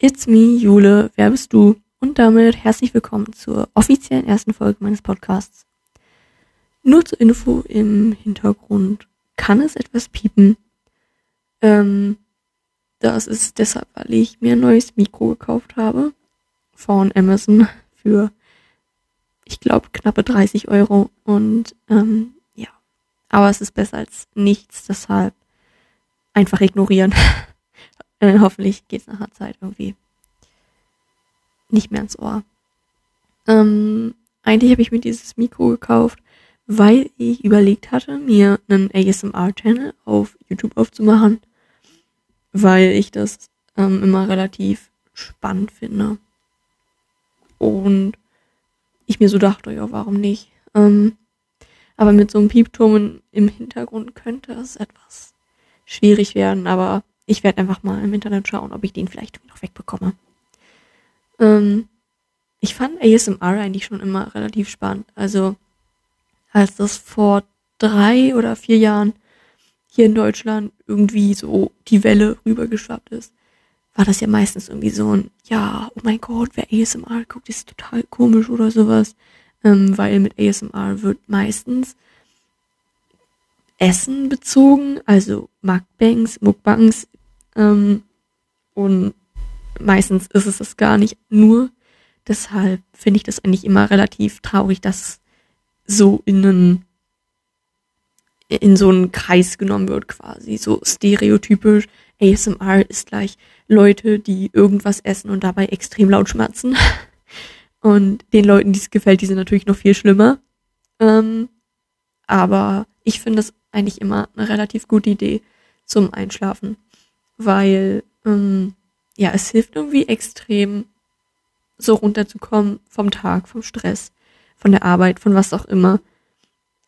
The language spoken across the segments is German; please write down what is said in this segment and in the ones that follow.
It's me, Jule, wer bist du? Und damit herzlich willkommen zur offiziellen ersten Folge meines Podcasts. Nur zur Info im Hintergrund kann es etwas piepen. Ähm, das ist deshalb, weil ich mir ein neues Mikro gekauft habe von Amazon für, ich glaube, knappe 30 Euro. Und ähm, ja, aber es ist besser als nichts, deshalb einfach ignorieren. äh, hoffentlich geht es nach einer Zeit irgendwie nicht mehr ins Ohr. Ähm, eigentlich habe ich mir dieses Mikro gekauft, weil ich überlegt hatte, mir einen ASMR-Channel auf YouTube aufzumachen, weil ich das ähm, immer relativ spannend finde. Und ich mir so dachte, ja, warum nicht? Ähm, aber mit so einem Piepturm im Hintergrund könnte es etwas schwierig werden, aber ich werde einfach mal im Internet schauen, ob ich den vielleicht noch wegbekomme. Ähm, ich fand ASMR eigentlich schon immer relativ spannend. Also, als das vor drei oder vier Jahren hier in Deutschland irgendwie so die Welle rübergeschwappt ist, war das ja meistens irgendwie so ein, ja, oh mein Gott, wer ASMR guckt, ist total komisch oder sowas. Ähm, weil mit ASMR wird meistens Essen bezogen, also Mukbangs, Mukbangs, ähm, und meistens ist es das gar nicht nur. Deshalb finde ich das eigentlich immer relativ traurig, dass so in einen, in so einen Kreis genommen wird quasi, so stereotypisch. ASMR ist gleich Leute, die irgendwas essen und dabei extrem laut schmatzen. Und den Leuten, die es gefällt, die sind natürlich noch viel schlimmer. Ähm, aber ich finde es eigentlich immer eine relativ gute Idee zum Einschlafen, weil ähm, ja, es hilft irgendwie extrem, so runterzukommen vom Tag, vom Stress, von der Arbeit, von was auch immer.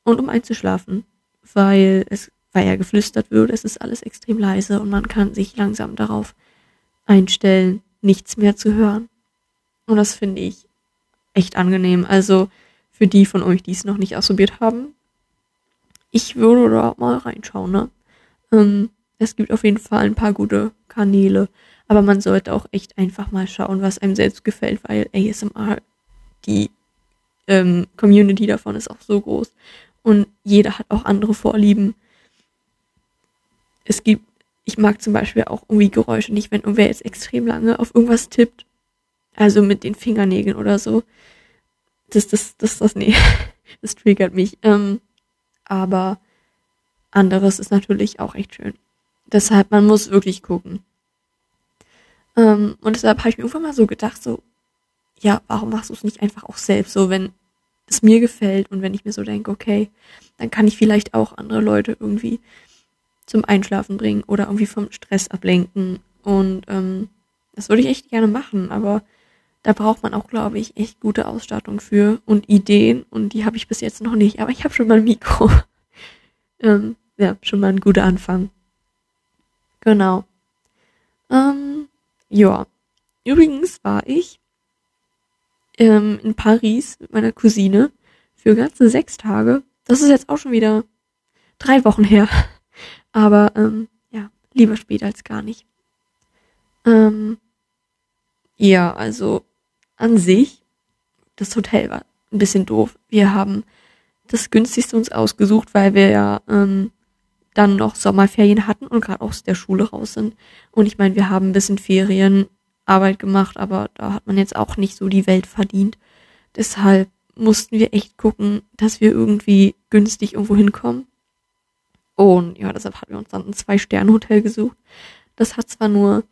Und um einzuschlafen, weil es, weil ja geflüstert wird, es ist alles extrem leise und man kann sich langsam darauf einstellen, nichts mehr zu hören. Und das finde ich echt angenehm. Also für die von euch, die es noch nicht ausprobiert haben, ich würde da mal reinschauen, ne? Ähm, es gibt auf jeden Fall ein paar gute Kanäle. Aber man sollte auch echt einfach mal schauen, was einem selbst gefällt, weil ASMR, die ähm, Community davon ist auch so groß. Und jeder hat auch andere Vorlieben. Es gibt, ich mag zum Beispiel auch irgendwie Geräusche nicht, wenn irgendwer jetzt extrem lange auf irgendwas tippt. Also mit den Fingernägeln oder so. Das, das, das, das, nee. Das triggert mich. Ähm, aber anderes ist natürlich auch echt schön. Deshalb, man muss wirklich gucken. Ähm, und deshalb habe ich mir irgendwann mal so gedacht, so, ja, warum machst du es nicht einfach auch selbst, so wenn es mir gefällt und wenn ich mir so denke, okay, dann kann ich vielleicht auch andere Leute irgendwie zum Einschlafen bringen oder irgendwie vom Stress ablenken. Und ähm, das würde ich echt gerne machen, aber da braucht man auch, glaube ich, echt gute Ausstattung für und Ideen und die habe ich bis jetzt noch nicht, aber ich habe schon mal ein Mikro. ähm, ja, schon mal ein guter Anfang. Genau. Ähm, ja. Übrigens war ich ähm, in Paris mit meiner Cousine für ganze sechs Tage. Das ist jetzt auch schon wieder drei Wochen her. Aber ähm, ja, lieber spät als gar nicht. Ähm, ja, also an sich, das Hotel war ein bisschen doof. Wir haben das günstigste uns ausgesucht, weil wir ja ähm, dann noch Sommerferien hatten und gerade aus der Schule raus sind. Und ich meine, wir haben ein bisschen Ferienarbeit gemacht, aber da hat man jetzt auch nicht so die Welt verdient. Deshalb mussten wir echt gucken, dass wir irgendwie günstig irgendwo hinkommen. Und ja, deshalb hatten wir uns dann ein Zwei-Sterne-Hotel gesucht. Das hat zwar nur,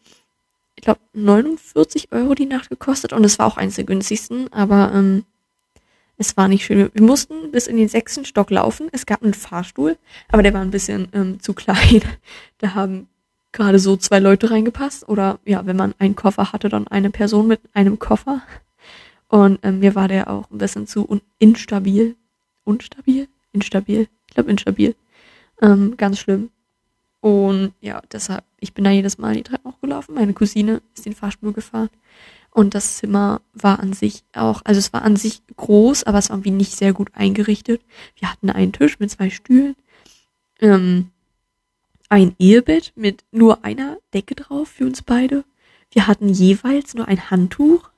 ich glaube, 49 Euro die Nacht gekostet und es war auch eines der günstigsten, aber ähm, es war nicht schön. Wir mussten bis in den sechsten Stock laufen. Es gab einen Fahrstuhl, aber der war ein bisschen ähm, zu klein. Da haben gerade so zwei Leute reingepasst. Oder ja, wenn man einen Koffer hatte, dann eine Person mit einem Koffer. Und ähm, mir war der auch ein bisschen zu un instabil. Unstabil? Instabil? Ich glaube instabil. Ähm, ganz schlimm. Und ja, deshalb, ich bin da jedes Mal die Treppe hochgelaufen. Meine Cousine ist den Fahrstuhl gefahren. Und das Zimmer war an sich auch, also es war an sich groß, aber es war irgendwie nicht sehr gut eingerichtet. Wir hatten einen Tisch mit zwei Stühlen, ähm, ein Ehebett mit nur einer Decke drauf für uns beide. Wir hatten jeweils nur ein Handtuch,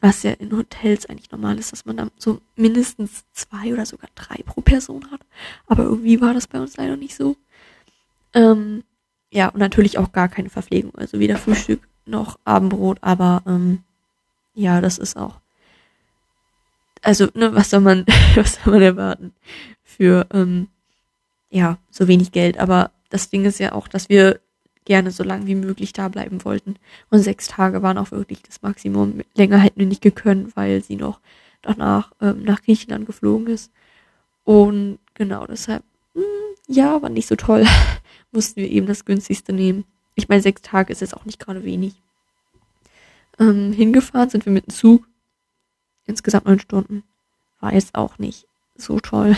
was ja in Hotels eigentlich normal ist, dass man dann so mindestens zwei oder sogar drei pro Person hat. Aber irgendwie war das bei uns leider nicht so. Ähm, ja, und natürlich auch gar keine Verpflegung, also weder Frühstück noch Abendbrot, aber ähm, ja, das ist auch. Also, ne, was soll man, was soll man erwarten für ähm, ja, so wenig Geld. Aber das Ding ist ja auch, dass wir gerne so lange wie möglich da bleiben wollten. Und sechs Tage waren auch wirklich das Maximum. Länger hätten wir nicht gekonnt, weil sie noch danach ähm, nach Griechenland geflogen ist. Und genau deshalb, mh, hm, ja, war nicht so toll. Mussten wir eben das günstigste nehmen. Ich meine, sechs Tage ist jetzt auch nicht gerade wenig. Ähm, hingefahren sind wir mit dem Zug. Insgesamt neun Stunden. War jetzt auch nicht so toll.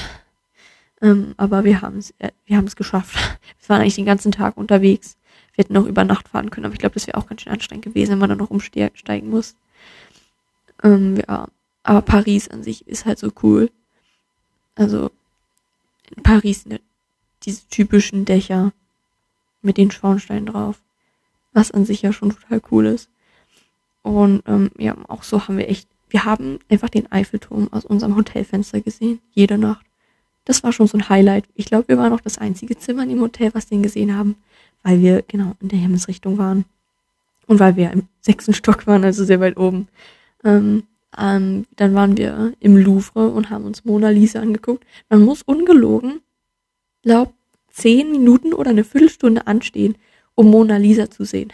Ähm, aber wir haben es, äh, wir haben es geschafft. Wir waren eigentlich den ganzen Tag unterwegs. Wir hätten noch über Nacht fahren können, aber ich glaube, das wäre auch ganz schön anstrengend gewesen, wenn man dann noch umsteigen muss. Ähm, ja, aber Paris an sich ist halt so cool. Also in Paris ne, diese typischen Dächer mit den Schornsteinen drauf, was an sich ja schon total cool ist. Und ähm, ja, auch so haben wir echt, wir haben einfach den Eiffelturm aus unserem Hotelfenster gesehen, jede Nacht. Das war schon so ein Highlight. Ich glaube, wir waren auch das einzige Zimmer dem Hotel, was den gesehen haben, weil wir genau in der Himmelsrichtung waren. Und weil wir im sechsten Stock waren, also sehr weit oben. Ähm, ähm, dann waren wir im Louvre und haben uns Mona Lisa angeguckt. Man muss ungelogen, glaub, zehn Minuten oder eine Viertelstunde anstehen, um Mona Lisa zu sehen.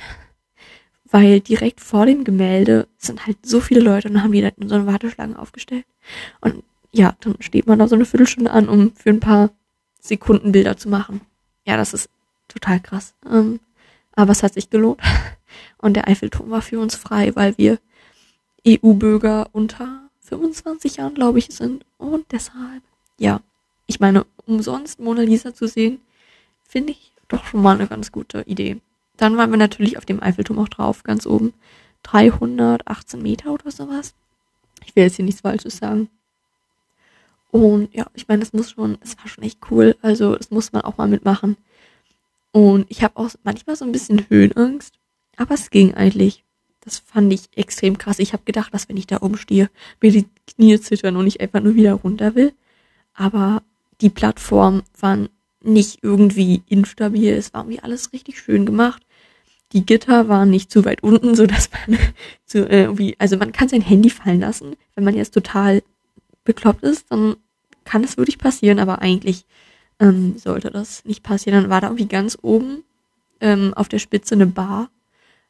Weil direkt vor dem Gemälde sind halt so viele Leute und haben die dann so eine Warteschlange aufgestellt. Und ja, dann steht man da so eine Viertelstunde an, um für ein paar Sekunden Bilder zu machen. Ja, das ist total krass. Ähm, aber es hat sich gelohnt. Und der Eiffelturm war für uns frei, weil wir EU-Bürger unter 25 Jahren, glaube ich, sind. Und deshalb, ja, ich meine, umsonst Mona Lisa zu sehen, finde ich doch schon mal eine ganz gute Idee. Dann waren wir natürlich auf dem Eiffelturm auch drauf, ganz oben. 318 Meter oder sowas. Ich will jetzt hier nichts Falsches sagen. Und ja, ich meine, das muss schon, es war schon echt cool. Also, das muss man auch mal mitmachen. Und ich habe auch manchmal so ein bisschen Höhenangst, aber es ging eigentlich. Das fand ich extrem krass. Ich habe gedacht, dass wenn ich da oben stehe, mir die Knie zittern und ich einfach nur wieder runter will. Aber die Plattformen waren nicht irgendwie instabil. Es war irgendwie alles richtig schön gemacht. Die Gitter waren nicht zu weit unten, so dass man zu, äh, irgendwie, also man kann sein Handy fallen lassen, wenn man jetzt total bekloppt ist, dann kann es wirklich passieren, aber eigentlich ähm, sollte das nicht passieren. Dann war da irgendwie ganz oben ähm, auf der Spitze eine Bar,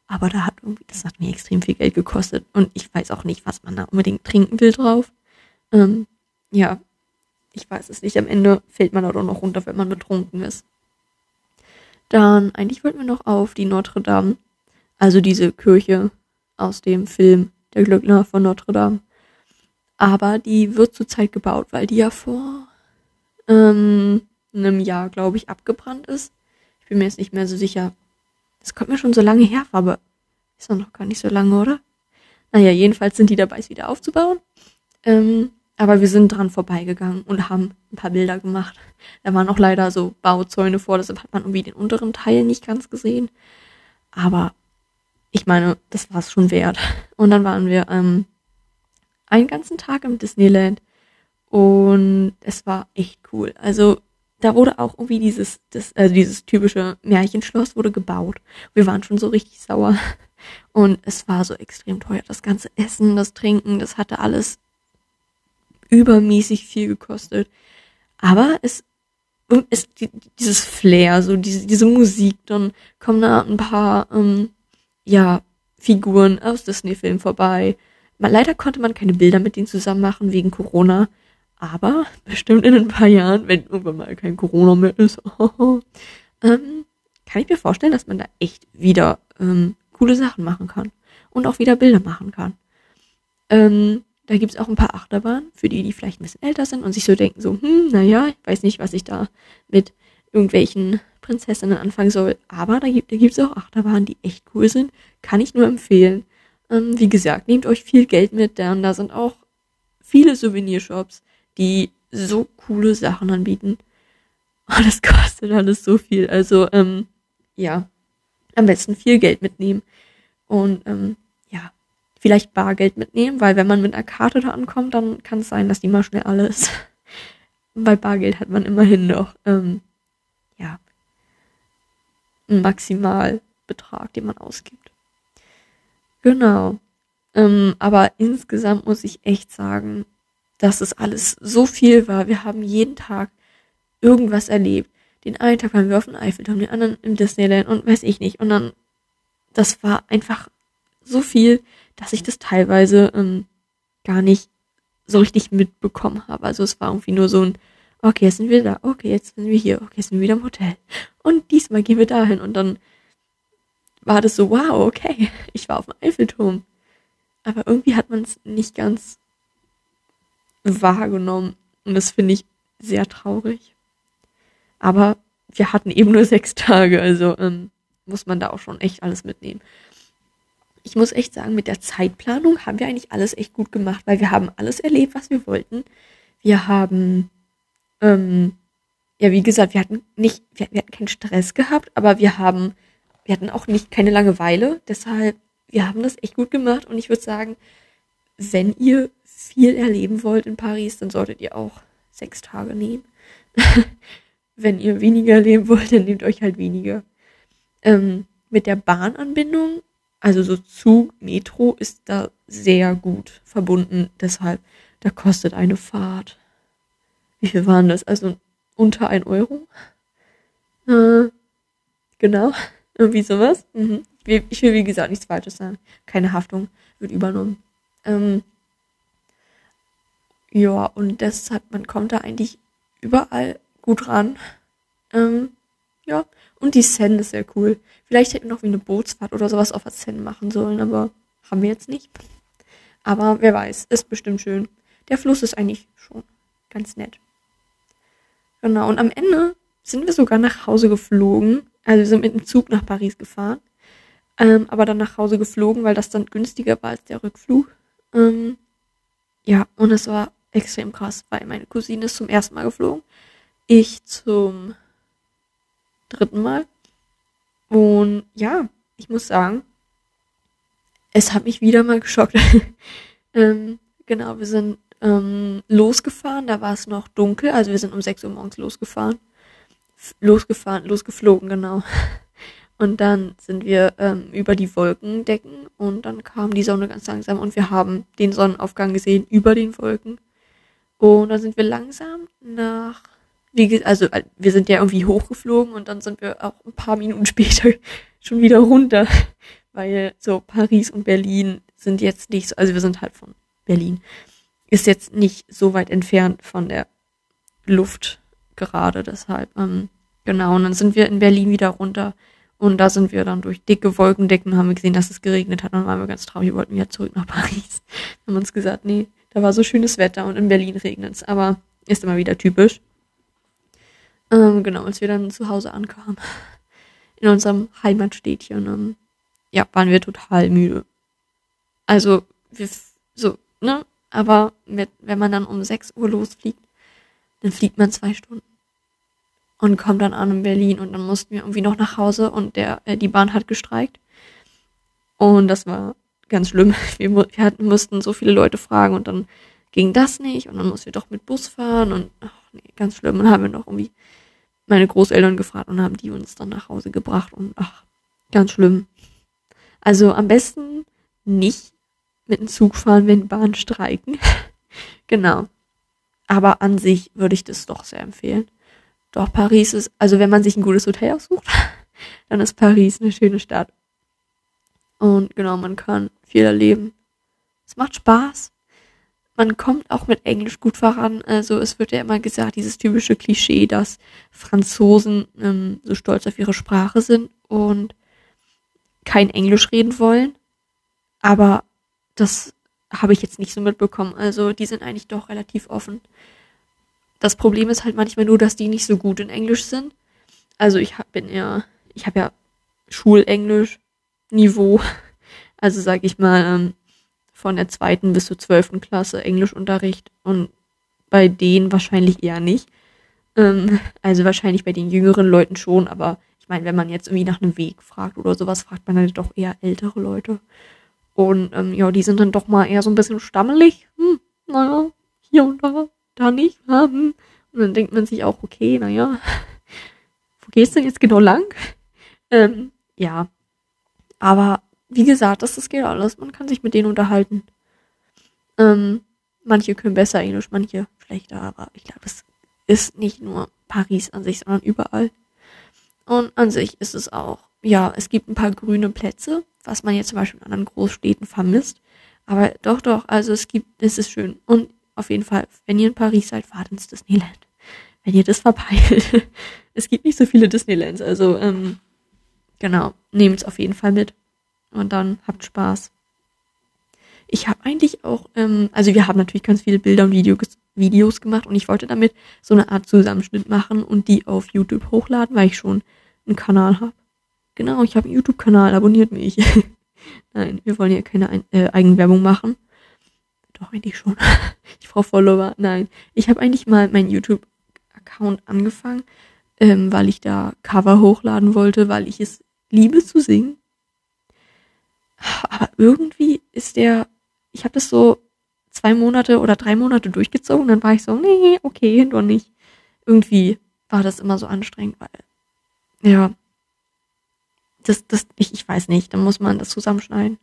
aber da hat irgendwie, das hat mir extrem viel Geld gekostet und ich weiß auch nicht, was man da unbedingt trinken will drauf. Ähm, ja, ich weiß es nicht. Am Ende fällt man da doch noch runter, wenn man betrunken ist. Dann, eigentlich wollten wir noch auf die Notre Dame, also diese Kirche aus dem Film Der Glöckner von Notre Dame. Aber die wird zurzeit gebaut, weil die ja vor ähm, einem Jahr, glaube ich, abgebrannt ist. Ich bin mir jetzt nicht mehr so sicher. Das kommt mir schon so lange her, aber ist doch noch gar nicht so lange, oder? Naja, jedenfalls sind die dabei, es wieder aufzubauen. Ähm, aber wir sind dran vorbeigegangen und haben ein paar Bilder gemacht. Da waren auch leider so Bauzäune vor, deshalb hat man irgendwie den unteren Teil nicht ganz gesehen. Aber ich meine, das war es schon wert. Und dann waren wir ähm, einen ganzen Tag im Disneyland und es war echt cool. Also da wurde auch irgendwie dieses, das, also dieses typische Märchenschloss wurde gebaut. Wir waren schon so richtig sauer. Und es war so extrem teuer. Das ganze Essen, das Trinken, das hatte alles übermäßig viel gekostet. Aber es ist dieses Flair, so diese, diese Musik, dann kommen da ein paar, ähm, ja, Figuren aus Disney-Filmen vorbei. Leider konnte man keine Bilder mit denen zusammen machen wegen Corona. Aber bestimmt in ein paar Jahren, wenn irgendwann mal kein Corona mehr ist, ähm, kann ich mir vorstellen, dass man da echt wieder ähm, coole Sachen machen kann. Und auch wieder Bilder machen kann. Ähm, da gibt's auch ein paar Achterbahnen, für die, die vielleicht ein bisschen älter sind und sich so denken, so, hm, naja, ich weiß nicht, was ich da mit irgendwelchen Prinzessinnen anfangen soll. Aber da gibt es auch Achterbahnen, die echt cool sind. Kann ich nur empfehlen. Ähm, wie gesagt, nehmt euch viel Geld mit, denn da sind auch viele Souvenirshops, die so coole Sachen anbieten. Oh, das kostet alles so viel. Also, ähm, ja, am besten viel Geld mitnehmen. Und ähm, vielleicht Bargeld mitnehmen, weil wenn man mit einer Karte da ankommt, dann kann es sein, dass die mal schnell alle ist. Bei Bargeld hat man immerhin noch, ähm, ja, einen Maximalbetrag, den man ausgibt. Genau. Ähm, aber insgesamt muss ich echt sagen, dass es alles so viel war. Wir haben jeden Tag irgendwas erlebt. Den einen Tag waren wir auf dem Eiffelturm, den anderen im Disneyland und weiß ich nicht. Und dann, das war einfach so viel, dass ich das teilweise ähm, gar nicht so richtig mitbekommen habe. Also es war irgendwie nur so ein, okay, jetzt sind wir da, okay, jetzt sind wir hier, okay, jetzt sind wir wieder im Hotel. Und diesmal gehen wir dahin. Und dann war das so, wow, okay, ich war auf dem Eiffelturm. Aber irgendwie hat man es nicht ganz wahrgenommen. Und das finde ich sehr traurig. Aber wir hatten eben nur sechs Tage, also ähm, muss man da auch schon echt alles mitnehmen. Ich muss echt sagen, mit der Zeitplanung haben wir eigentlich alles echt gut gemacht, weil wir haben alles erlebt, was wir wollten. Wir haben, ähm, ja, wie gesagt, wir hatten nicht, wir, wir hatten keinen Stress gehabt, aber wir haben, wir hatten auch nicht keine Langeweile. Deshalb, wir haben das echt gut gemacht und ich würde sagen, wenn ihr viel erleben wollt in Paris, dann solltet ihr auch sechs Tage nehmen. Wenn ihr weniger erleben wollt, dann nehmt euch halt weniger. Ähm, mit der Bahnanbindung, also so Zug, Metro, ist da sehr gut verbunden. Deshalb, da kostet eine Fahrt. Wie viel waren das? Also unter ein Euro? Äh, genau. Irgendwie sowas. Mhm. Ich will, wie gesagt, nichts Falsches sagen. Keine Haftung wird übernommen. Ähm, ja, und deshalb, man kommt da eigentlich überall gut ran. Ähm, ja, und die Seine ist sehr cool. Vielleicht hätten wir noch wie eine Bootsfahrt oder sowas auf der Seine machen sollen, aber haben wir jetzt nicht. Aber wer weiß, ist bestimmt schön. Der Fluss ist eigentlich schon ganz nett. Genau, und am Ende sind wir sogar nach Hause geflogen. Also wir sind mit dem Zug nach Paris gefahren. Ähm, aber dann nach Hause geflogen, weil das dann günstiger war als der Rückflug. Ähm, ja, und es war extrem krass, weil meine Cousine ist zum ersten Mal geflogen. Ich zum dritten Mal. Und ja, ich muss sagen, es hat mich wieder mal geschockt. ähm, genau, wir sind ähm, losgefahren, da war es noch dunkel, also wir sind um 6 Uhr morgens losgefahren. F losgefahren, losgeflogen, genau. Und dann sind wir ähm, über die Wolkendecken und dann kam die Sonne ganz langsam und wir haben den Sonnenaufgang gesehen über den Wolken. Und dann sind wir langsam nach, wie, also äh, wir sind ja irgendwie hochgeflogen und dann sind wir auch ein paar Minuten später schon wieder runter, weil so Paris und Berlin sind jetzt nicht so, also wir sind halt von Berlin, ist jetzt nicht so weit entfernt von der Luft gerade, deshalb, ähm, genau, und dann sind wir in Berlin wieder runter und da sind wir dann durch dicke Wolkendecken, haben wir gesehen, dass es geregnet hat, und dann waren wir ganz traurig, wir wollten wieder zurück nach Paris. Haben uns gesagt, nee, da war so schönes Wetter und in Berlin regnet es, aber ist immer wieder typisch. Ähm, genau, als wir dann zu Hause ankamen, in unserem Heimatstädtchen, ähm, ja, waren wir total müde. Also, wir, so, ne? Aber mit, wenn man dann um 6 Uhr losfliegt, dann fliegt man zwei Stunden. Und kommt dann an in Berlin und dann mussten wir irgendwie noch nach Hause und der, äh, die Bahn hat gestreikt. Und das war ganz schlimm. Wir, wir hatten, mussten so viele Leute fragen und dann ging das nicht und dann mussten wir doch mit Bus fahren und ach nee, ganz schlimm. Und haben wir noch irgendwie meine Großeltern gefragt und haben die uns dann nach Hause gebracht und ach, ganz schlimm. Also am besten nicht mit dem Zug fahren, wenn Bahnen streiken. genau. Aber an sich würde ich das doch sehr empfehlen. Doch Paris ist, also wenn man sich ein gutes Hotel aussucht, dann ist Paris eine schöne Stadt. Und genau, man kann viel erleben. Es macht Spaß. Man kommt auch mit Englisch gut voran. Also es wird ja immer gesagt, dieses typische Klischee, dass Franzosen ähm, so stolz auf ihre Sprache sind und kein Englisch reden wollen. Aber das habe ich jetzt nicht so mitbekommen. Also die sind eigentlich doch relativ offen. Das Problem ist halt manchmal nur, dass die nicht so gut in Englisch sind. Also ich bin ja, ich habe ja Schulenglisch Niveau. Also sag ich mal, ähm, von der zweiten bis zur zwölften Klasse Englischunterricht und bei denen wahrscheinlich eher nicht. Ähm, also wahrscheinlich bei den jüngeren Leuten schon, aber ich meine, wenn man jetzt irgendwie nach einem Weg fragt oder sowas, fragt man dann doch eher ältere Leute. Und ähm, ja, die sind dann doch mal eher so ein bisschen stammelig. Hm, naja, hier und da, da nicht. Hm. Und dann denkt man sich auch, okay, naja, wo gehst du denn jetzt genau lang? Ähm, ja. Aber wie gesagt, das, das geht alles. Man kann sich mit denen unterhalten. Ähm, manche können besser Englisch, manche schlechter, aber ich glaube, es ist nicht nur Paris an sich, sondern überall. Und an sich ist es auch, ja, es gibt ein paar grüne Plätze, was man jetzt zum Beispiel in anderen Großstädten vermisst. Aber doch, doch, also es gibt, es ist schön. Und auf jeden Fall, wenn ihr in Paris seid, fahrt ins Disneyland. Wenn ihr das verpeilt. es gibt nicht so viele Disneylands, also ähm, genau, nehmt es auf jeden Fall mit. Und dann habt Spaß. Ich habe eigentlich auch, ähm, also wir haben natürlich ganz viele Bilder und Videos, Videos gemacht und ich wollte damit so eine Art Zusammenschnitt machen und die auf YouTube hochladen, weil ich schon einen Kanal habe. Genau, ich habe einen YouTube-Kanal, abonniert mich. Nein, wir wollen ja keine Ein äh, Eigenwerbung machen. Doch, eigentlich schon. ich brauche Follower. Nein, ich habe eigentlich mal meinen YouTube-Account angefangen, ähm, weil ich da Cover hochladen wollte, weil ich es liebe zu singen. Aber irgendwie ist der, ich habe das so zwei Monate oder drei Monate durchgezogen, dann war ich so, nee, okay, doch nicht. Irgendwie war das immer so anstrengend, weil, ja, das, das, ich, ich weiß nicht, dann muss man das zusammenschneiden.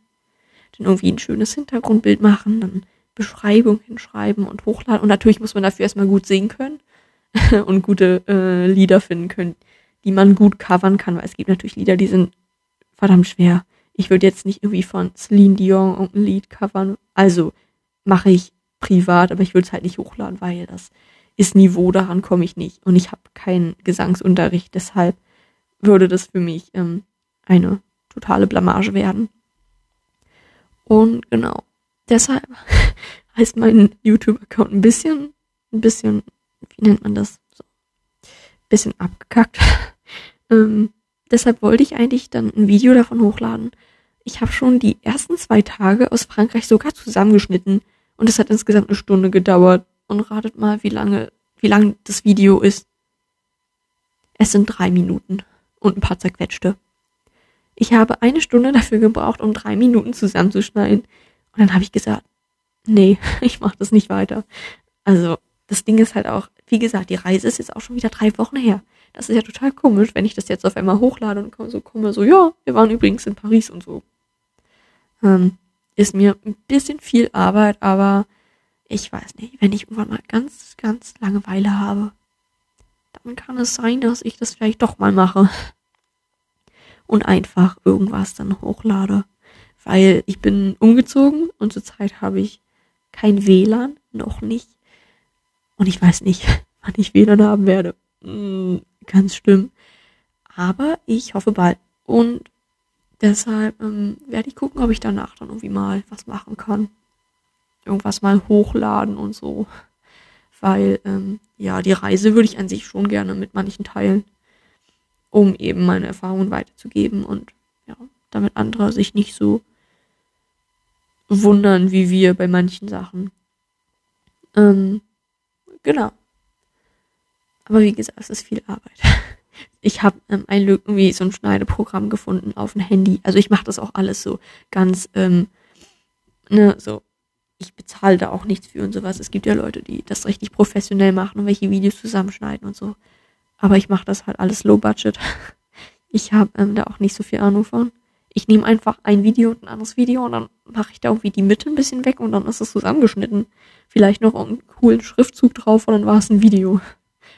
Dann irgendwie ein schönes Hintergrundbild machen, dann Beschreibung hinschreiben und hochladen. Und natürlich muss man dafür erstmal gut singen können und gute äh, Lieder finden können, die man gut covern kann, weil es gibt natürlich Lieder, die sind verdammt schwer. Ich würde jetzt nicht irgendwie von Celine Dion irgendein Lied covern. Also mache ich privat, aber ich würde es halt nicht hochladen, weil das ist Niveau, daran komme ich nicht. Und ich habe keinen Gesangsunterricht, deshalb würde das für mich ähm, eine totale Blamage werden. Und genau, deshalb heißt mein YouTube-Account ein bisschen, ein bisschen, wie nennt man das? So, ein bisschen abgekackt. ähm, deshalb wollte ich eigentlich dann ein Video davon hochladen. Ich habe schon die ersten zwei Tage aus Frankreich sogar zusammengeschnitten und es hat insgesamt eine Stunde gedauert. Und ratet mal, wie lange, wie lang das Video ist. Es sind drei Minuten und ein paar zerquetschte. Ich habe eine Stunde dafür gebraucht, um drei Minuten zusammenzuschneiden. Und dann habe ich gesagt, nee, ich mache das nicht weiter. Also, das Ding ist halt auch, wie gesagt, die Reise ist jetzt auch schon wieder drei Wochen her. Das ist ja total komisch, wenn ich das jetzt auf einmal hochlade und so komme, so, ja, wir waren übrigens in Paris und so. Ähm, ist mir ein bisschen viel Arbeit, aber ich weiß nicht, wenn ich irgendwann mal ganz, ganz Langeweile habe, dann kann es sein, dass ich das vielleicht doch mal mache und einfach irgendwas dann hochlade. Weil ich bin umgezogen und zurzeit habe ich kein WLAN, noch nicht. Und ich weiß nicht, wann ich WLAN haben werde. Hm, ganz schlimm. Aber ich hoffe bald. Und deshalb ähm, werde ich gucken, ob ich danach dann irgendwie mal was machen kann. Irgendwas mal hochladen und so. Weil, ähm, ja, die Reise würde ich an sich schon gerne mit manchen teilen um eben meine Erfahrungen weiterzugeben und ja, damit andere sich nicht so wundern wie wir bei manchen Sachen. Ähm, genau. Aber wie gesagt, es ist viel Arbeit. Ich habe ähm, ein irgendwie so ein Schneideprogramm gefunden auf dem Handy. Also ich mache das auch alles so ganz, ähm, ne, so. Ich bezahle da auch nichts für und sowas. Es gibt ja Leute, die das richtig professionell machen und welche Videos zusammenschneiden und so. Aber ich mache das halt alles low budget. Ich habe ähm, da auch nicht so viel Ahnung von. Ich nehme einfach ein Video und ein anderes Video und dann mache ich da irgendwie die Mitte ein bisschen weg und dann ist es zusammengeschnitten. Vielleicht noch einen coolen Schriftzug drauf und dann war es ein Video.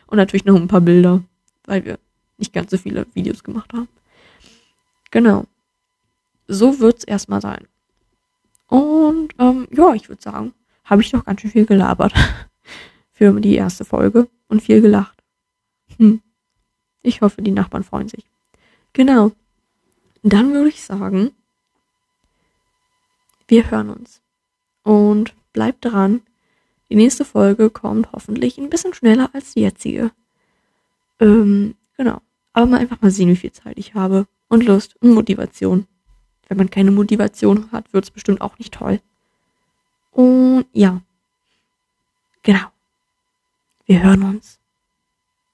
Und natürlich noch ein paar Bilder, weil wir nicht ganz so viele Videos gemacht haben. Genau. So wird's erstmal sein. Und ähm, ja, ich würde sagen, habe ich doch ganz schön viel gelabert für die erste Folge und viel gelacht. Hm. Ich hoffe, die Nachbarn freuen sich. Genau. Dann würde ich sagen, wir hören uns. Und bleibt dran. Die nächste Folge kommt hoffentlich ein bisschen schneller als die jetzige. Ähm, genau. Aber mal einfach mal sehen, wie viel Zeit ich habe. Und Lust und Motivation. Wenn man keine Motivation hat, wird es bestimmt auch nicht toll. Und ja. Genau. Wir hören uns.